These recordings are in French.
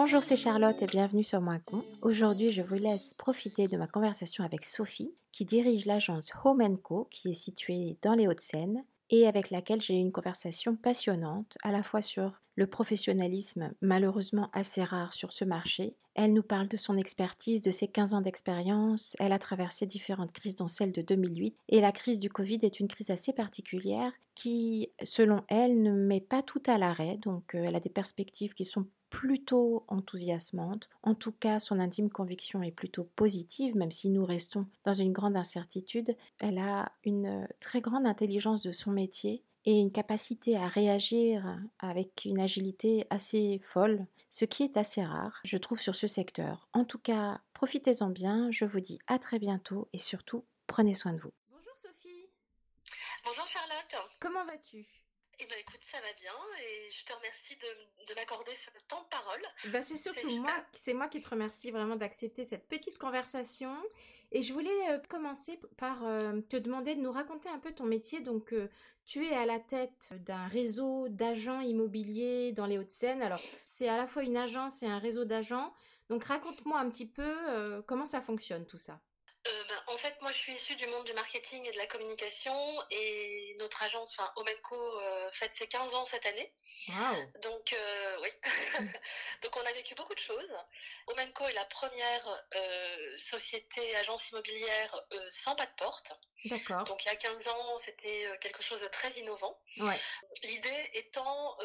Bonjour, c'est Charlotte et bienvenue sur Moicon. Aujourd'hui, je vous laisse profiter de ma conversation avec Sophie, qui dirige l'agence Home Co, qui est située dans les Hauts-de-Seine, et avec laquelle j'ai eu une conversation passionnante, à la fois sur le professionnalisme, malheureusement assez rare sur ce marché. Elle nous parle de son expertise, de ses 15 ans d'expérience. Elle a traversé différentes crises, dont celle de 2008. Et la crise du Covid est une crise assez particulière qui, selon elle, ne met pas tout à l'arrêt. Donc, euh, elle a des perspectives qui sont plutôt enthousiasmante. En tout cas, son intime conviction est plutôt positive, même si nous restons dans une grande incertitude. Elle a une très grande intelligence de son métier et une capacité à réagir avec une agilité assez folle, ce qui est assez rare, je trouve, sur ce secteur. En tout cas, profitez-en bien, je vous dis à très bientôt et surtout, prenez soin de vous. Bonjour Sophie. Bonjour Charlotte. Comment vas-tu? Eh ben écoute, ça va bien et je te remercie de, m'accorder ce temps de parole. Ben c'est surtout moi, c'est moi qui te remercie vraiment d'accepter cette petite conversation. Et je voulais euh, commencer par euh, te demander de nous raconter un peu ton métier. Donc, euh, tu es à la tête d'un réseau d'agents immobiliers dans les Hauts-de-Seine. Alors, c'est à la fois une agence et un réseau d'agents. Donc, raconte-moi un petit peu comment ça fonctionne tout ça. Euh, ben, en fait, moi, je suis issue du monde du marketing et de la communication et notre agence, enfin, Omenco, euh, fête ses 15 ans cette année. Donc, euh, oui. Donc, on a vécu beaucoup de choses. Omenco est la première société, agence immobilière sans pas de porte. D'accord. Donc, il y a 15 ans, c'était quelque chose de très innovant. Ouais. L'idée étant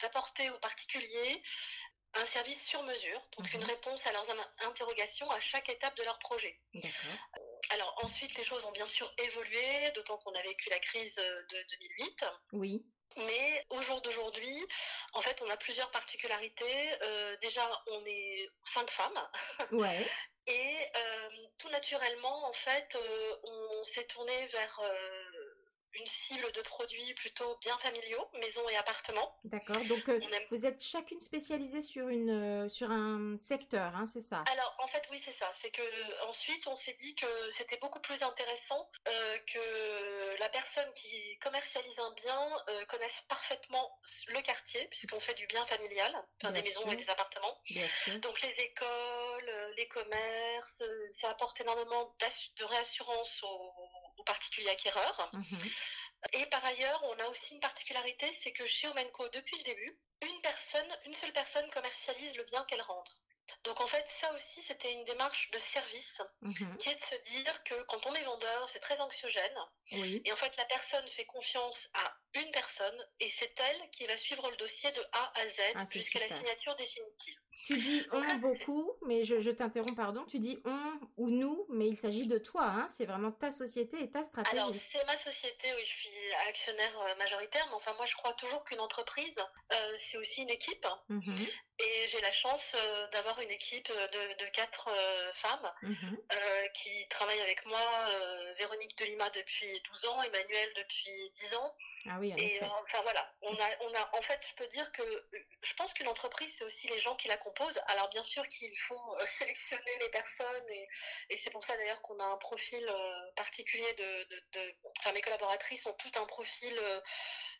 d'apporter aux particuliers un service sur mesure, donc une mhm. réponse à leurs interrogations à chaque étape de leur projet. Alors ensuite, les choses ont bien sûr évolué, d'autant qu'on a vécu la crise de 2008. Oui. Mais au jour d'aujourd'hui, en fait, on a plusieurs particularités. Euh, déjà, on est cinq femmes. Ouais. Et euh, tout naturellement, en fait, euh, on s'est tourné vers une cible de produits plutôt bien familiaux, maisons et appartements. D'accord. Donc euh, vous êtes chacune spécialisée sur une euh, sur un secteur, hein, c'est ça? Alors en fait oui c'est ça. C'est que ensuite on s'est dit que c'était beaucoup plus intéressant euh, que la personne qui commercialise un bien connaisse parfaitement le quartier puisqu'on fait du bien familial, des maisons et des appartements. Bien sûr. Donc les écoles, les commerces, ça apporte énormément de réassurance aux, particuliers acquéreurs. Mhm. Et par ailleurs, on a aussi une particularité, c'est que chez Omenco, depuis le début, une personne, une seule personne commercialise le bien qu'elle rentre. Donc en fait, ça aussi, c'était une démarche de service mhm. qui est de se dire que quand on est vendeur, c'est très anxiogène. Et en fait, la personne fait confiance à une personne et c'est elle qui va suivre le dossier de A à Z ah, jusqu'à la signature définitive. Tu dis on beaucoup, mais je, t'interromps, pardon. Tu dis on ou nous, mais il s'agit de toi. Hein. C'est vraiment ta société et ta stratégie. Alors, c'est ma société, oui, je suis actionnaire euh, majoritaire, mais enfin, moi, je crois toujours qu'une entreprise, euh, c'est aussi une équipe. Mhm. Et j'ai la chance euh, d'avoir une équipe de, quatre femmes mhm. qui travaillent avec moi. Véronique Delima depuis 12 ans, Emmanuel depuis 10 ans. Ah oui, en Et enfin, voilà. On a, on a, en fait, je peux dire que je pense qu'une entreprise, c'est aussi les gens qui alors bien sûr qu'il faut euh, sélectionner les personnes et, c'est pour ça d'ailleurs qu'on a un profil euh, particulier de, Enfin, mes collaboratrices ont tout un profil euh,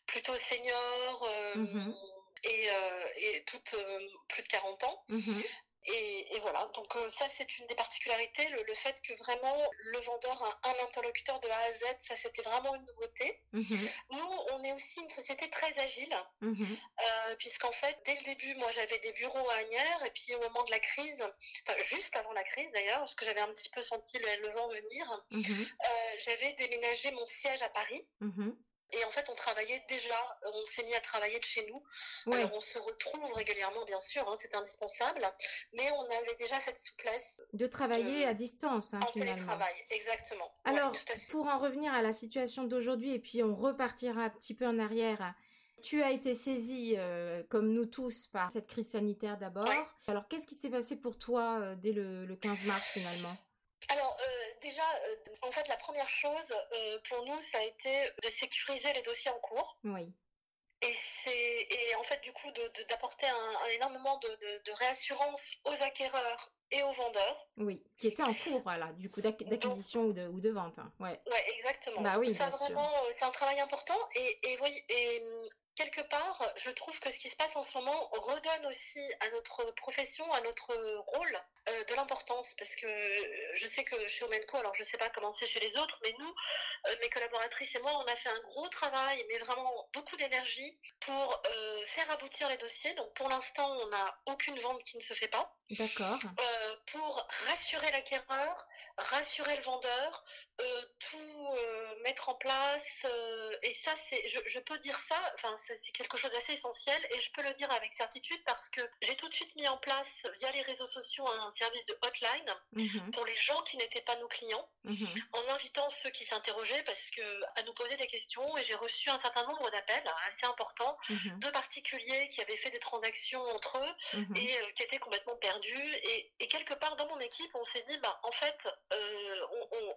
plutôt senior. Mm-hmm. et, toutes plus de 40 ans. Mm-hmm. Et, voilà, donc euh, ça c'est une des particularités, le, fait que vraiment le vendeur a un interlocuteur de A à Z, ça c'était vraiment une nouveauté. Mhm. Nous, on est aussi une société très agile, mhm. euh, puisqu'en fait, dès le début, moi j'avais des bureaux à Agnières, et puis au moment de la crise, enfin juste avant la crise d'ailleurs, parce que j'avais un petit peu senti le, vent venir, mhm. euh, j'avais déménagé mon siège à Paris. Et en fait, on travaillait déjà, on s'est mis à travailler de chez nous. Alors, on se retrouve régulièrement, bien sûr, hein, c'est indispensable, mais on avait déjà cette souplesse. De travailler à distance, hein, en télétravail, exactement. Alors, pour en revenir à la situation d'aujourd'hui, et puis on repartira un petit peu en arrière. Tu as été saisi, euh, comme nous tous, par cette crise sanitaire d'abord. Alors, qu'est-ce qui s'est passé pour toi euh, dès le, le 15 mars finalement? Déjà, euh, en fait, la première chose euh, pour nous, ça a été de sécuriser les dossiers en cours. Oui. Et c'est et en fait du coup d'apporter un, énormément de, réassurance aux acquéreurs et aux vendeurs. Oui, qui étaient en cours, voilà, du coup d'acquisition ou de, ou de vente. Hein. Ouais. ouais, exactement. Bah oui, ça vraiment, c'est un travail important. Et, et, et quelque part, je trouve que ce qui se passe en ce moment redonne aussi à notre profession, à notre rôle, euh, de l'importance. Parce que je sais que chez Omenco, alors je ne sais pas comment c'est chez les autres, mais nous, euh, mes collaboratrices et moi, on a fait un gros travail, mais vraiment beaucoup d'énergie pour euh, faire aboutir les dossiers. Donc pour l'instant, on n'a aucune vente qui ne se fait pas. D'accord. pour rassurer l'acquéreur, rassurer le vendeur, tout mettre en place. et ça, c'est, je, je peux dire ça, enfin, c'est quelque chose d'assez essentiel et je peux le dire avec certitude parce que j'ai tout de suite mis en place via les réseaux sociaux un service de hotline mhm. pour les gens qui n'étaient pas nos clients mhm. en invitant ceux qui s'interrogeaient parce que à nous poser des questions et j'ai reçu un certain nombre d'appels assez importants mhm. de particuliers qui avaient fait des transactions entre eux et euh, qui étaient complètement perdus et, quelque part dans mon équipe on s'est dit bah en fait euh,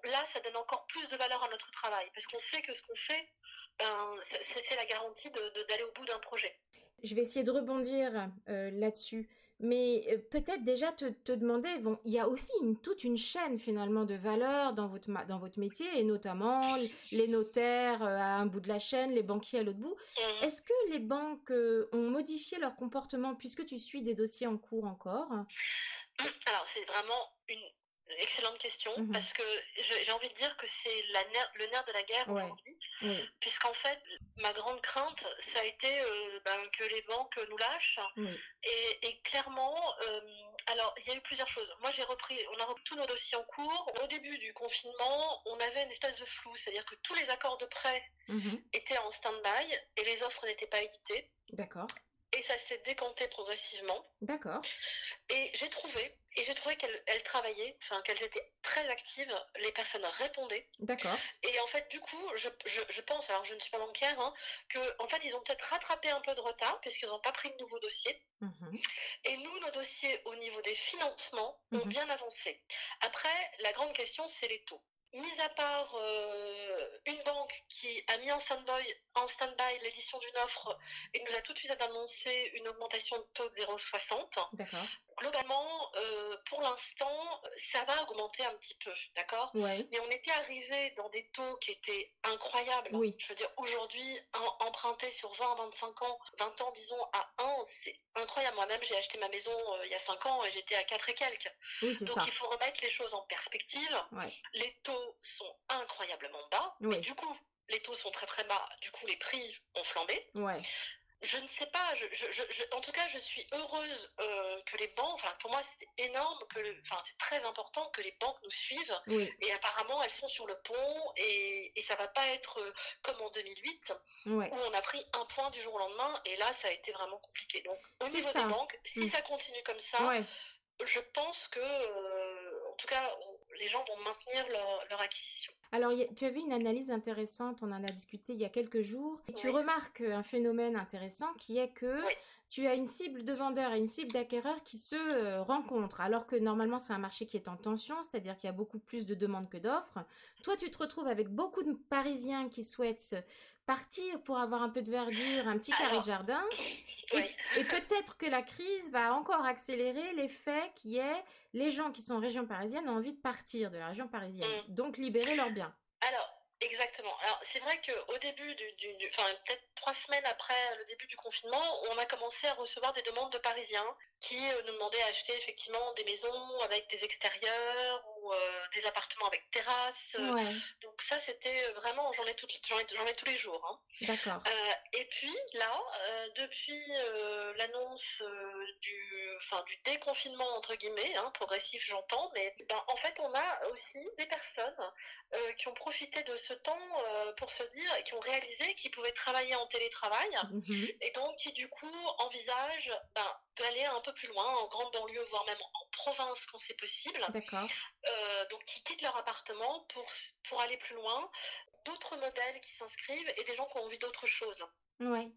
là ça donne encore plus de valeur à notre travail parce qu'on sait que ce qu'on fait ben, c'est la garantie d'aller au bout d'un projet. Je vais essayer de rebondir euh, là-dessus. Mais euh, peut-être déjà te, te, demander, bon, il y a aussi une, toute une chaîne finalement de valeur dans votre, dans votre métier, et notamment les notaires euh, à un bout de la chaîne, les banquiers à l'autre bout. Mmh. Est-ce que les banques ont modifié leur comportement puisque tu suis des dossiers en cours encore? Alors c'est vraiment une Excellente question, mmh parce que j'ai envie de dire que c'est le nerf de la guerre aujourd'hui, puisqu'en fait, ma grande crainte, ça a été euh, ben, que les banques nous lâchent. Et, clairement, euh, alors, il y a eu plusieurs choses. Moi, j'ai repris, on a repris tous nos dossiers en cours. Au début du confinement, on avait une espèce de flou, c'est-à-dire que tous les accords de prêt mmh étaient en stand-by et les offres n'étaient pas éditées. D'accord et ça s'est décanté progressivement. D'accord. Et j'ai trouvé, et j'ai trouvé qu'elles travaillaient, enfin qu'elles étaient très actives, les personnes répondaient. D'accord. Et en fait, du coup, je, je, pense, alors je ne suis pas bancaire, hein, que en fait, ils ont peut-être rattrapé un peu de retard puisqu'ils n'ont pas pris de nouveaux dossiers. Mhm. Et nous, nos dossiers au niveau des financements ont mhm. bien avancé. Après, la grande question, c'est les taux. Mis à part euh, une banque qui a mis en stand-by stand l'édition d'une offre et nous a tout de suite annoncé une augmentation de taux de 0,60. D'accord globalement, euh, pour l'instant, ça va augmenter un petit peu, d'accord? Mais on était arrivé dans des taux qui étaient incroyables. Oui. Je veux dire, aujourd'hui, emprunter sur 20, 25 ans, 20 ans, disons, à 1, c'est incroyable. Moi-même, j'ai acheté ma maison euh, il y a 5 ans et j'étais à 4 et quelques. Donc, il faut remettre les choses en perspective. Les taux sont incroyablement bas. Mais du coup, les taux sont très très bas. Du coup, les prix ont flambé. Ouais je ne sais pas. en tout cas, je suis heureuse euh, que les banques. Enfin, pour moi, c'est énorme que. enfin, c'est très important que les banques nous suivent. Et apparemment, elles sont sur le pont et, et ça va pas être euh, comme en 2008 où on a pris un point du jour au lendemain et là, ça a été vraiment compliqué. Donc, au niveau des banques, si mm. ça continue comme ça, je pense que, euh, en tout cas, les gens vont maintenir leur, acquisition. Alors, tu as vu une analyse intéressante, on en a discuté il y a quelques jours. Et tu remarques un phénomène intéressant qui est que tu as une cible de vendeurs et une cible d'acquéreurs qui se euh, rencontrent, alors que normalement c'est un marché qui est en tension, c'est-à-dire qu'il y a beaucoup plus de demandes que d'offres. Toi, tu te retrouves avec beaucoup de Parisiens qui souhaitent partir pour avoir un peu de verdure, un petit carré de jardin. Et, peut-être que la crise va encore accélérer l'effet qui est les gens qui sont en région parisienne ont envie de partir de la région parisienne, mm. donc libérer leurs biens. Alors, Exactement. Alors c'est vrai qu'au début du, enfin peut-être trois semaines après le début du confinement, on a commencé à recevoir des demandes de Parisiens qui euh, nous demandaient d'acheter effectivement des maisons avec des extérieurs ou euh, des appartements avec terrasse. Donc ça c'était vraiment, j'en ai, j'en ai, tous les jours. Hein. D'accord. Euh, et puis là, depuis l'annonce du, enfin du déconfinement entre guillemets, hein, progressif j'entends, mais ben, en fait on a aussi des personnes qui ont profité de ce temps pour se dire, qui ont réalisé qu'ils pouvaient travailler en télétravail mhm. et donc qui du coup envisagent ben, d'aller un peu plus loin, en grande banlieue, voire même en province quand c'est possible. D'accord. Euh, donc qui quittent leur appartement pour, pour aller plus loin. D'autres modèles qui s'inscrivent et des gens qui ont envie d'autre chose. Ouais.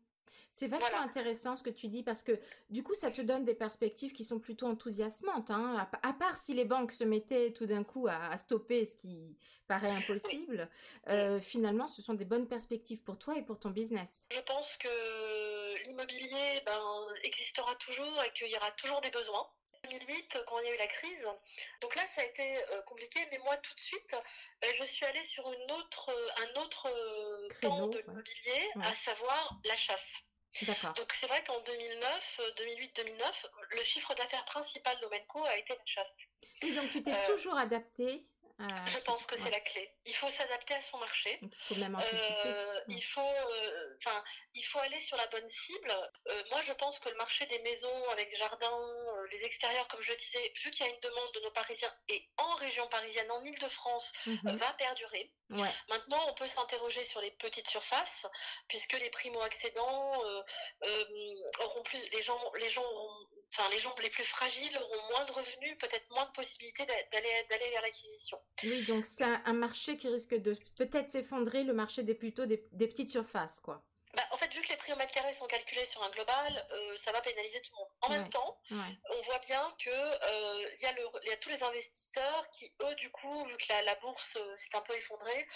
C'est vachement intéressant ce que tu dis parce que du coup, ça te donne des perspectives qui sont plutôt enthousiasmantes. Hein. À, part si les banques se mettaient tout d'un coup à, stopper ce qui paraît impossible, euh, finalement, ce sont des bonnes perspectives pour toi et pour ton business. Je pense que l'immobilier ben, existera toujours et qu'il y aura toujours des besoins. 2008 quand il y a eu la crise. Donc là, ça a été euh, compliqué, mais moi, tout de suite, euh, je suis allée sur une autre, un autre pan de l'immobilier, à savoir la chasse. Donc c'est vrai qu'en 2009, 2008-2009, le chiffre d'affaires principal d'Omenco a été la chasse. Et donc tu t'es toujours adapté je pense que c'est la clé. Il faut s'adapter à son marché. Il faut même anticiper. Euh, il, faut, euh, enfin, il faut aller sur la bonne cible. Euh, moi, je pense que le marché des maisons avec jardin, les extérieurs, comme je disais, vu qu'il y a une demande de nos Parisiens et en région parisienne, en Ile-de-France, mhm. va perdurer. Maintenant, on peut s'interroger sur les petites surfaces, puisque les primo-accédants auront plus, les gens, les gens auront enfin, les gens les plus fragiles auront moins de revenus, peut-être moins de possibilités d'aller d'aller vers l'acquisition. Oui, donc c'est un marché qui risque de peut-être s'effondrer, le marché des plutôt des, petites surfaces, quoi. Bah, en fait, vu que les prix au mètre carré sont calculés sur un global, euh, ça va pénaliser tout le monde. En même temps, on voit bien que euh, il y, a tous les investisseurs qui, eux, du coup, vu que la, bourse euh, s'est un peu effondrée,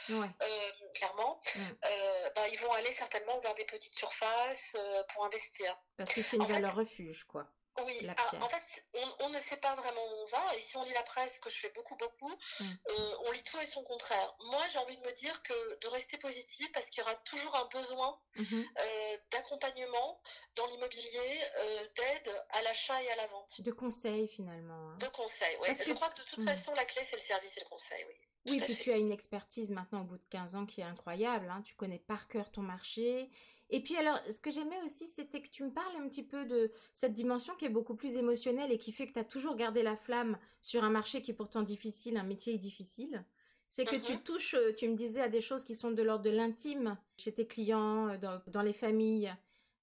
clairement, bah, ils vont aller certainement vers des petites surfaces pour investir. Parce que c'est une valeur refuge, quoi. Oui, ah, en fait, on, ne sait pas vraiment où on va. Et si on lit la presse, que je fais beaucoup, beaucoup, mm. euh, on lit tout et son contraire. Moi, j'ai envie de me dire que de rester positif parce qu'il y aura toujours un besoin mm-hmm. euh, d'accompagnement dans l'immobilier, euh, d'aide à l'achat et à la vente. De conseils, finalement. Hein. De conseils, oui. Je crois que de toute mm. façon, la clé, c'est le service et le conseil, oui. Oui, puis tu as une expertise maintenant au bout de 15 ans qui est incroyable. Hein. Tu connais par cœur ton marché et puis alors, ce que j'aimais aussi, c'était que tu me parles un petit peu de cette dimension qui est beaucoup plus émotionnelle et qui fait que tu as toujours gardé la flamme sur un marché qui est pourtant difficile, un métier difficile. C'est que tu uh-huh. touches, euh, tu me disais, à des choses qui sont de l'ordre de l'intime chez tes clients, euh, dans, les familles.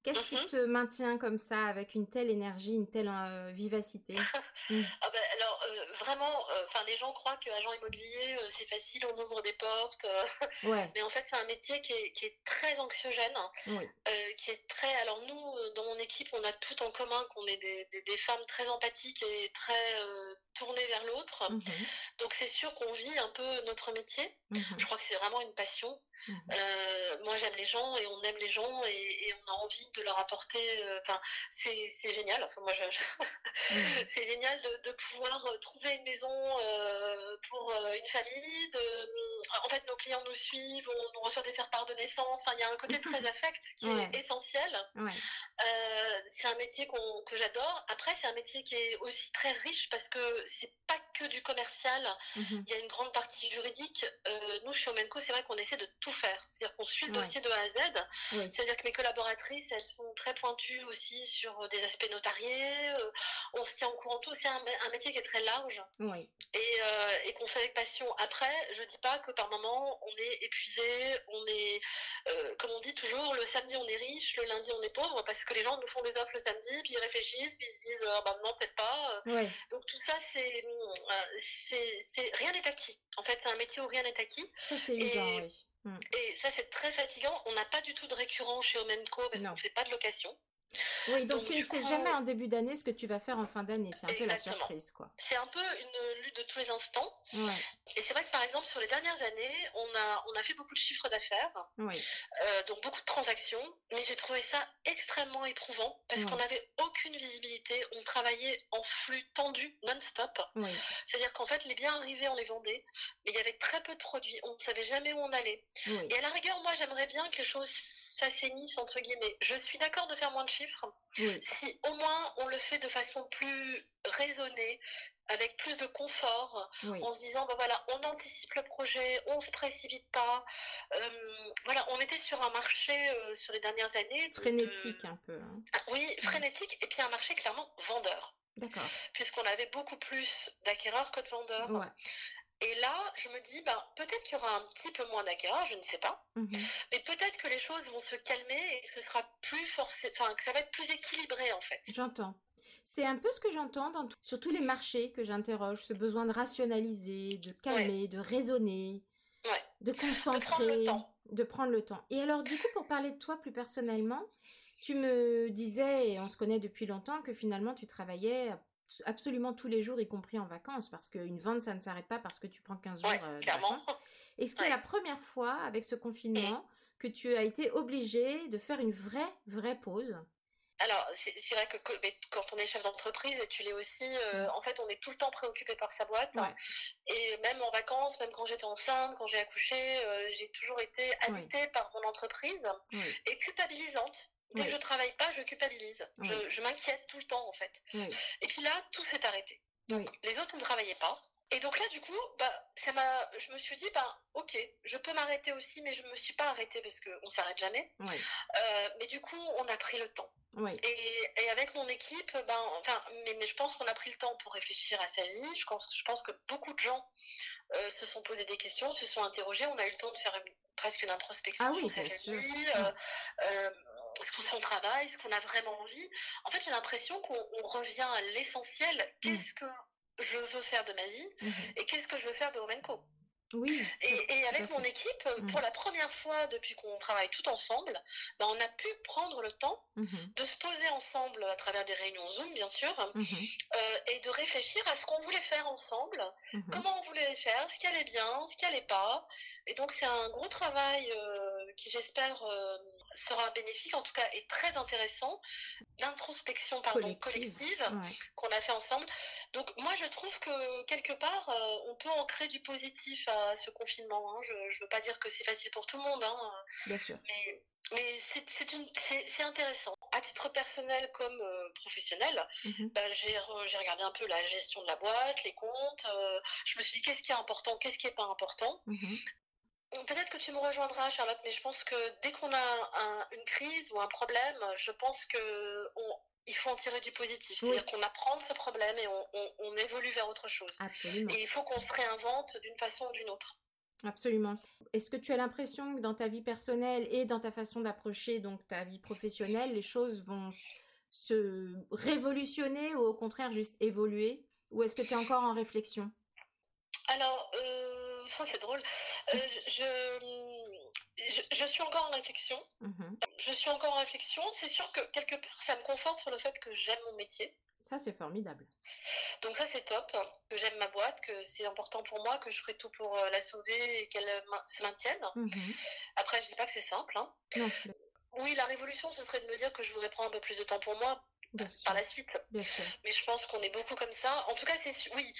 Qu'est-ce qui uh-huh. te maintient comme ça, avec une telle énergie, une telle euh, vivacité? Mm. ah ben, Alors, vraiment, enfin, les gens croient qu'agent immobilier, c'est facile, on ouvre des portes. ouais. Mais en fait, c'est un métier qui est, qui est très anxiogène, qui est très. Alors nous, dans mon équipe, on a tout en commun qu'on est des, des, femmes très empathiques et très tournées vers l'autre. Mhm. Donc c'est sûr qu'on vit un peu notre métier. Je crois que c'est vraiment une passion. Euh, moi, j'aime les gens et on aime les gens et, on a envie de leur apporter. Euh, enfin, c'est génial. Enfin, moi, c'est génial de, pouvoir euh, trouver une maison pour une famille. De, en fait, nos clients nous suivent, on, nous reçoit des faire-part de naissance. Enfin, il y a un côté très affect qui est essentiel. c'est un métier que j'adore. Après, c'est un métier qui est aussi très riche parce que c'est pas que du commercial. Il y a une grande partie juridique. nous, chez Omenco, c'est vrai qu'on essaie de tout faire. C'est-à-dire qu'on suit le dossier de A à Z. C'est-à-dire que mes collaboratrices, elles sont très pointues aussi sur euh, des aspects notariés. Euh, on se tient au courant tout. C'est un, métier qui est très large. Oui. Et, euh, et qu'on fait avec passion. Après, je dis pas que par moment, on est épuisé, on est, comme on dit toujours, le samedi on est riche, le lundi on est pauvre, parce que les gens nous font des offres le samedi, puis ils réfléchissent, puis ils se disent, oh, bah non, peut-être pas. Donc tout ça, c'est, c'est, rien n'est acquis. En fait, c'est un métier où rien n'est acquis. Ça, c'est usant, oui. Mm. Et ça, c'est très fatigant. On n'a pas du tout de récurrent chez Omenco parce qu'on ne fait pas de location. Oui, donc, tu ne sais jamais en début d'année ce que tu vas faire en fin d'année. C'est un peu la surprise, quoi. C'est un peu une lutte de tous les instants. Et c'est vrai que par exemple, sur les dernières années, on a, on a fait beaucoup de chiffres d'affaires, euh, donc beaucoup de transactions, mais j'ai trouvé ça extrêmement éprouvant parce qu'on n'avait aucune visibilité. On travaillait en flux tendu, non-stop. C'est-à-dire qu'en fait, les biens arrivaient, on les vendait, mais il y avait très peu de produits. On ne savait jamais où on allait. Et à la rigueur, moi, j'aimerais bien que les choses s'assainissent entre guillemets. Je suis d'accord de faire moins de chiffres. Si au moins on le fait de façon plus raisonnée, avec plus de confort, en se disant ben voilà, on anticipe le projet, on se précipite pas. Euh, voilà, on était sur un marché euh, sur les dernières années frénétique un peu. Hein. Ah oui, frénétique et puis un marché clairement vendeur. D'accord. Puisqu'on avait beaucoup plus d'acquéreurs que de vendeurs. Ouais. Et là, je me dis, ben, peut-être qu'il y aura un petit peu moins d'acquéreurs, je ne sais pas. Mhm. Mais peut-être que les choses vont se calmer et que ce sera plus forcé, enfin, que ça va être plus équilibré, en fait. J'entends. C'est un peu ce que j'entends dans sur tous les marchés que j'interroge, ce besoin de rationaliser, de calmer, de raisonner, de concentrer, de prendre, le temps. de prendre le temps. Et alors, du coup, pour parler de toi plus personnellement, tu me disais, et on se connaît depuis longtemps, que finalement tu travaillais absolument tous les jours, y compris en vacances, parce qu'une vente, ça ne s'arrête pas parce que tu prends 15 jours euh, de vacances. Et c'était la première fois, avec ce confinement, que tu as été obligée de faire une vraie, vraie pause? Alors, c'est vrai que quand on est chef d'entreprise, et tu l'es aussi, euh, en fait, on est tout le temps préoccupé par sa boîte. Et même en vacances, même quand j'étais enceinte, quand j'ai accouché, euh, j'ai toujours été habitée par mon entreprise et culpabilisante. Dès que je travaille pas, je culpabilise. Je, m'inquiète tout le temps, en fait. Et puis là, tout s'est arrêté. Les autres ne travaillaient pas. Et donc là, du coup, bah, ça m'a, je me suis dit, bah, ok, je peux m'arrêter aussi, mais je me suis pas arrêtée parce qu'on s'arrête jamais. Euh, mais du coup, on a pris le temps. Et, avec mon équipe, ben, enfin, mais, mais je pense qu'on a pris le temps pour réfléchir à sa vie. Je pense, je pense que beaucoup de gens euh, se sont posés des questions, se sont interrogés. On a eu le temps de faire presque une introspection ah sur sa vie. Euh, son travail, ce qu'on a vraiment envie. En fait, j'ai l'impression qu'on revient à l'essentiel. Mm. Qu'est-ce que je veux faire de ma vie mhm. et qu'est-ce que je veux faire de Womenco. Oui. Et, avec mon équipe, mhm. pour la première fois depuis qu'on travaille tout ensemble, ben, on a pu prendre le temps mhm. de se poser ensemble à travers des réunions Zoom, bien sûr, euh, et de réfléchir à ce qu'on voulait faire ensemble, comment on voulait faire, ce qui allait bien, ce qui allait pas. Et donc c'est un gros travail euh, qui, j'espère, euh, sera bénéfique, en tout cas, et très intéressant, d'introspection pardon, collective, qu'on a fait ensemble. Donc moi, je trouve que quelque part, euh, on peut ancrer du positif à ce confinement. Hein. Je ne veux pas dire que c'est facile pour tout le monde. Hein. Bien sûr. Mais, mais c'est intéressant. À titre personnel comme euh, professionnel, mhm. ben, j'ai regardé un peu la gestion de la boîte, les comptes. Euh, je me suis dit qu'est-ce qui est important, qu'est-ce qui n'est pas important? Mhm. Peut-être que tu me rejoindras, Charlotte, mais je pense que dès qu'on a une crise ou un problème, je pense que il faut en tirer du positif. C'est-à-dire qu'on apprend de ce problème et on, évolue vers autre chose. Absolument. Et il faut qu'on se réinvente d'une façon ou d'une autre. Absolument. Est-ce que tu as l'impression que dans ta vie personnelle et dans ta façon d'approcher donc ta vie professionnelle, les choses vont se révolutionner ou au contraire juste évoluer? Ou est-ce que tu es encore en réflexion? Alors, euh c'est drôle. Euh, je, je, suis encore en réflexion. Mhm. Je suis encore en réflexion. C'est sûr que quelque part, ça me conforte sur le fait que j'aime mon métier. Ça, c'est formidable. Donc ça, c'est top. Que j'aime ma boîte, que c'est important pour moi, que je ferai tout pour euh, la sauver et qu'elle se maintienne. Mhm. Après, je dis pas que c'est simple. Hein. Oui, la révolution, ce serait de me dire que je voudrais prendre un peu plus de temps pour moi par la suite. Mais je pense qu'on est beaucoup comme ça. En tout cas, c'est oui,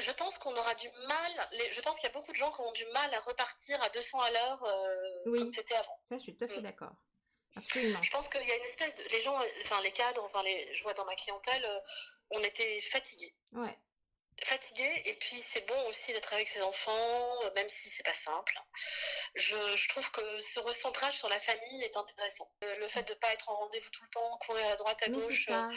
je pense qu'on aura du mal. je pense qu'il y a beaucoup de gens qui ont du mal à repartir à 200 à l'heure euh, comme c'était avant. Ça, je suis tout à fait mm. d'accord. Absolument. Je pense qu'il y a une espèce de. Les gens, enfin, les cadres, enfin, les, je vois dans ma clientèle, euh, on était fatigués. Ouais fatigué et puis c'est bon aussi d'être avec ses enfants euh, même si c'est pas simple. Je, trouve que ce recentrage sur la famille est intéressant. Euh, le fait de pas être en rendez-vous tout le temps courir à droite à gauche euh,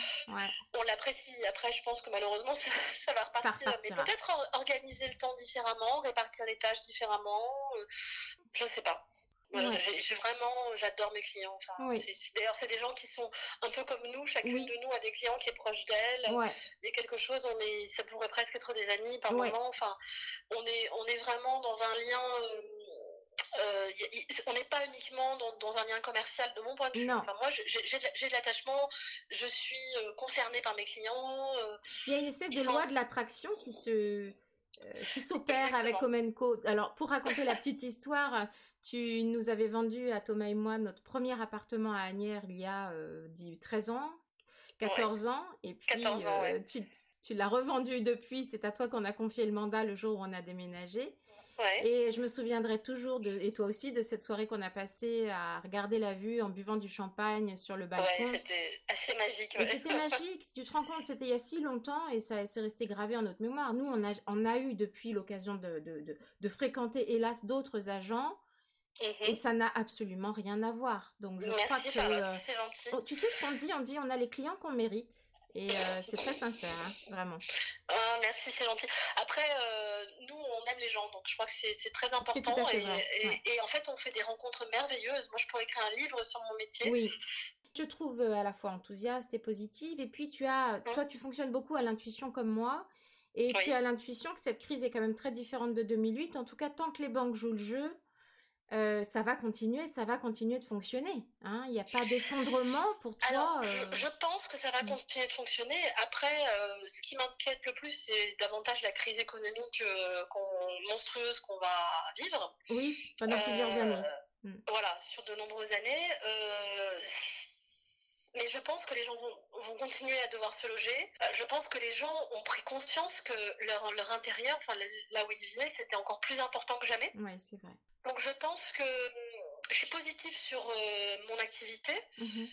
on l'apprécie. Après je pense que malheureusement ça, va repartir. Mais peut-être organiser le temps différemment répartir les tâches différemment je sais pas j'ai vraiment, j'adore mes clients. Enfin, D'ailleurs, c'est des gens qui sont un peu comme nous. Chacune de nous a des clients qui est proche d'elle. Il y a quelque chose, on est, ça pourrait presque être des amis par moment. Enfin, on est, on est vraiment dans un lien. Euh, euh, on n'est pas uniquement dans, un lien commercial de mon point de vue. Enfin, moi, j'ai de l'attachement, je suis euh, concernée par mes clients. Il y a une espèce de loi de l'attraction qui se qui s'opère avec Omenco. Alors, pour raconter la petite histoire, tu nous avais vendu à Thomas et moi notre premier appartement à Agnières il y a 13 euh, ans, 14 ans, et puis euh, tu, l'as revendu depuis. C'est à toi qu'on a confié le mandat le jour où on a déménagé. Et je me souviendrai toujours, de, et toi aussi, de cette soirée qu'on a passée à regarder la vue en buvant du champagne sur le balcon. Ouais, c'était assez magique. C'était magique, tu te rends compte, c'était il y a si longtemps et ça s'est resté gravé en notre mémoire. Nous, on a, on a eu depuis l'occasion de, de, de, fréquenter, hélas, d'autres agents et mhm. ça n'a absolument rien à voir. Donc je crois que euh. Oh, tu sais ce qu'on dit? On dit on a les clients qu'on mérite. Et euh, c'est très sincère, hein, vraiment. Ah, merci, c'est gentil. Après, euh, nous, on aime les gens, donc je crois que c'est très important. et, en fait, on fait des rencontres merveilleuses. Moi, je pourrais écrire un livre sur mon métier. Oui. Je trouve à la fois enthousiaste et positive. Et puis, tu as, toi, tu fonctionnes beaucoup à l'intuition comme moi. Et tu as l'intuition que cette crise est quand même très différente de 2008. En tout cas, tant que les banques jouent le jeu, euh, ça va continuer, ça va continuer de fonctionner. Hein. Il n'y a pas d'effondrement pour toi. Euh, je, pense que ça va continuer de fonctionner. Après, euh, ce qui m'inquiète le plus, c'est davantage la crise économique monstrueuse qu'on va vivre. Oui, pendant plusieurs années. Mm. Voilà, sur de nombreuses années. Mais je pense que les gens vont, continuer à devoir se loger. Je pense que les gens ont pris conscience que leur, leur intérieur, enfin là où ils vivaient, c'était encore plus important que jamais. Oui, c'est vrai. Donc je pense que je suis positive sur mon activité. Mmh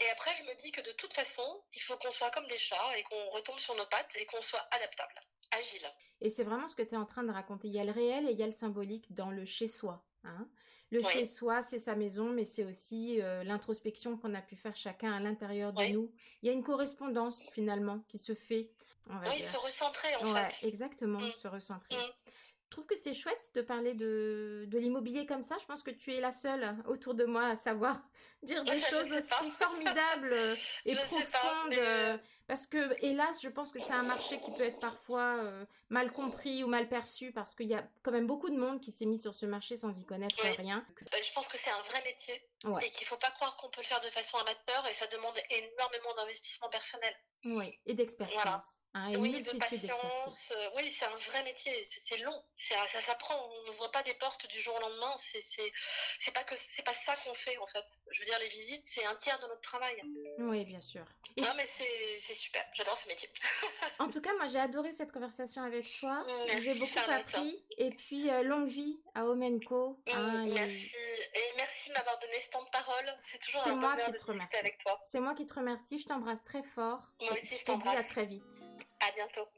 et après, je me dis que de toute façon, il faut qu'on soit comme des chats et qu'on retombe sur nos pattes et qu'on soit adaptable, agile. Et c'est vraiment ce que tu es en train de raconter. Il y a le réel et il y a le symbolique dans le chez-soi. Hein le chez-soi, c'est sa maison, mais c'est aussi l'introspection qu'on a pu faire chacun à l'intérieur de nous. Il y a une correspondance finalement qui se fait. oui, se recentrer en fait. Exactement, mmh. se recentrer. Mmh. Je trouve que c'est chouette de parler de, de l'immobilier comme ça. Je pense que tu es la seule autour de moi à savoir dire des choses aussi formidables et profondes. Euh, parce que, hélas, je pense que c'est un marché qui peut être parfois euh, mal compris ou mal perçu parce qu'il y a quand même beaucoup de monde qui s'est mis sur ce marché sans y connaître rien. Bah, je pense que c'est un vrai métier et qu'il ne faut pas croire qu'on peut le faire de façon amateur et ça demmonde énormément d'investissement personnel. Oui, et d'expertise. Hein, oui, de patience. Euh, oui, c'est un vrai métier. C'est long. Ça s'apprend. On n'ouvre pas des portes du jour au lendemain. C'est pas que c'est pas ça qu'on fait en fait. Je veux dire, les visites, c'est un tiers de notre travail. Oui, bien sûr. Non, mais c'est super. J'adore ce métier. en tout cas, moi, j'ai adoré cette conversation avec toi. J'ai beaucoup appris. Et puis, euh, longue vie à Omenco. Hein, merci. Et merci de m'avoir donné ce temps de parole. C'est toujours un moi qui te remercie. avec toi. C'est moi qui te remercie. Je t'embrasse très fort. Moi aussi, je t'embrasse. te dis à très vite. À bientôt.